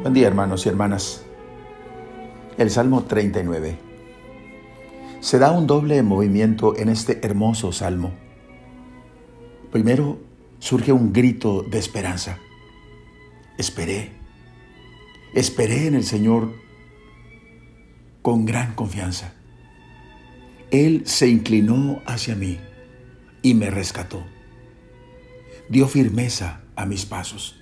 Buen día hermanos y hermanas. El Salmo 39. Se da un doble movimiento en este hermoso salmo. Primero surge un grito de esperanza. Esperé. Esperé en el Señor con gran confianza. Él se inclinó hacia mí y me rescató. Dio firmeza a mis pasos.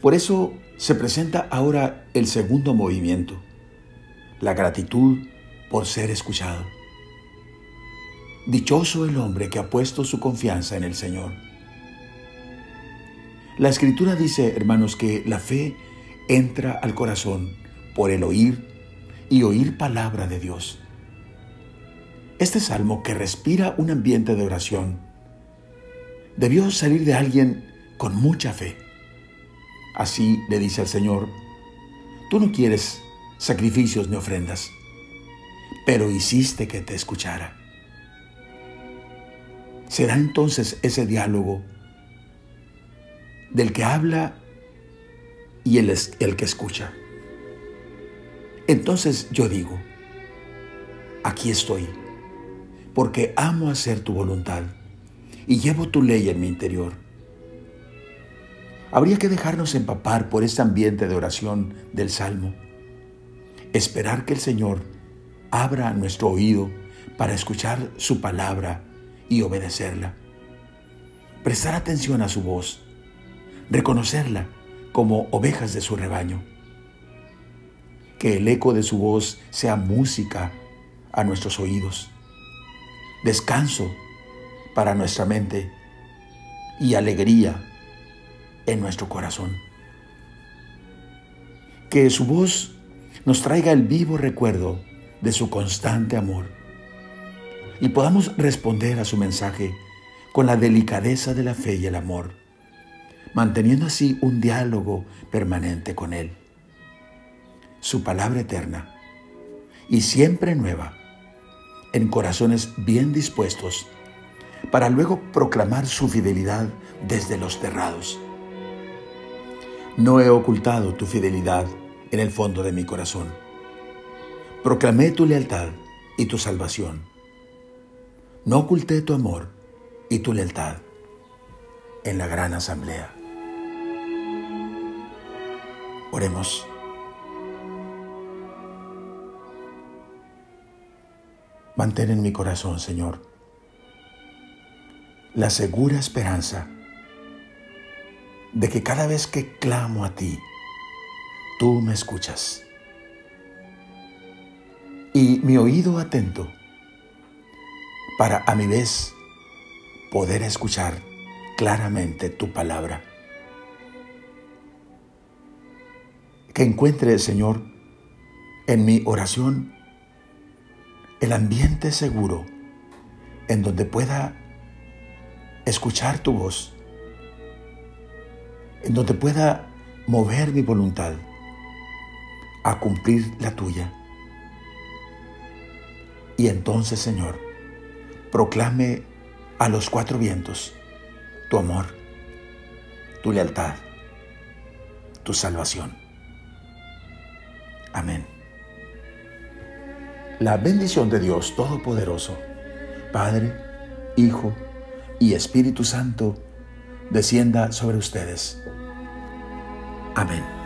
Por eso se presenta ahora el segundo movimiento, la gratitud por ser escuchado. Dichoso el hombre que ha puesto su confianza en el Señor. La escritura dice, hermanos, que la fe entra al corazón por el oír y oír palabra de Dios. Este salmo que respira un ambiente de oración debió salir de alguien con mucha fe Así le dice al Señor, tú no quieres sacrificios ni ofrendas, pero hiciste que te escuchara. Será entonces ese diálogo del que habla y el, el que escucha. Entonces yo digo, aquí estoy, porque amo hacer tu voluntad y llevo tu ley en mi interior Habría que dejarnos empapar por este ambiente de oración del Salmo. Esperar que el Señor abra nuestro oído para escuchar su palabra y obedecerla. Prestar atención a su voz. Reconocerla como ovejas de su rebaño. Que el eco de su voz sea música a nuestros oídos. Descanso para nuestra mente y alegría en nuestro corazón. Que su voz nos traiga el vivo recuerdo de su constante amor y podamos responder a su mensaje con la delicadeza de la fe y el amor, manteniendo así un diálogo permanente con Él. Su palabra eterna y siempre nueva, en corazones bien dispuestos, para luego proclamar su fidelidad desde los terrados no he ocultado tu fidelidad en el fondo de mi corazón. Proclamé tu lealtad y tu salvación. No oculté tu amor y tu lealtad en la gran asamblea. Oremos. Mantén en mi corazón, Señor, la segura esperanza de que cada vez que clamo a ti, tú me escuchas. Y mi oído atento para a mi vez poder escuchar claramente tu palabra. Que encuentre, Señor, en mi oración el ambiente seguro en donde pueda escuchar tu voz en donde pueda mover mi voluntad a cumplir la tuya. Y entonces, Señor, proclame a los cuatro vientos tu amor, tu lealtad, tu salvación. Amén. La bendición de Dios Todopoderoso, Padre, Hijo y Espíritu Santo, descienda sobre ustedes. Amén.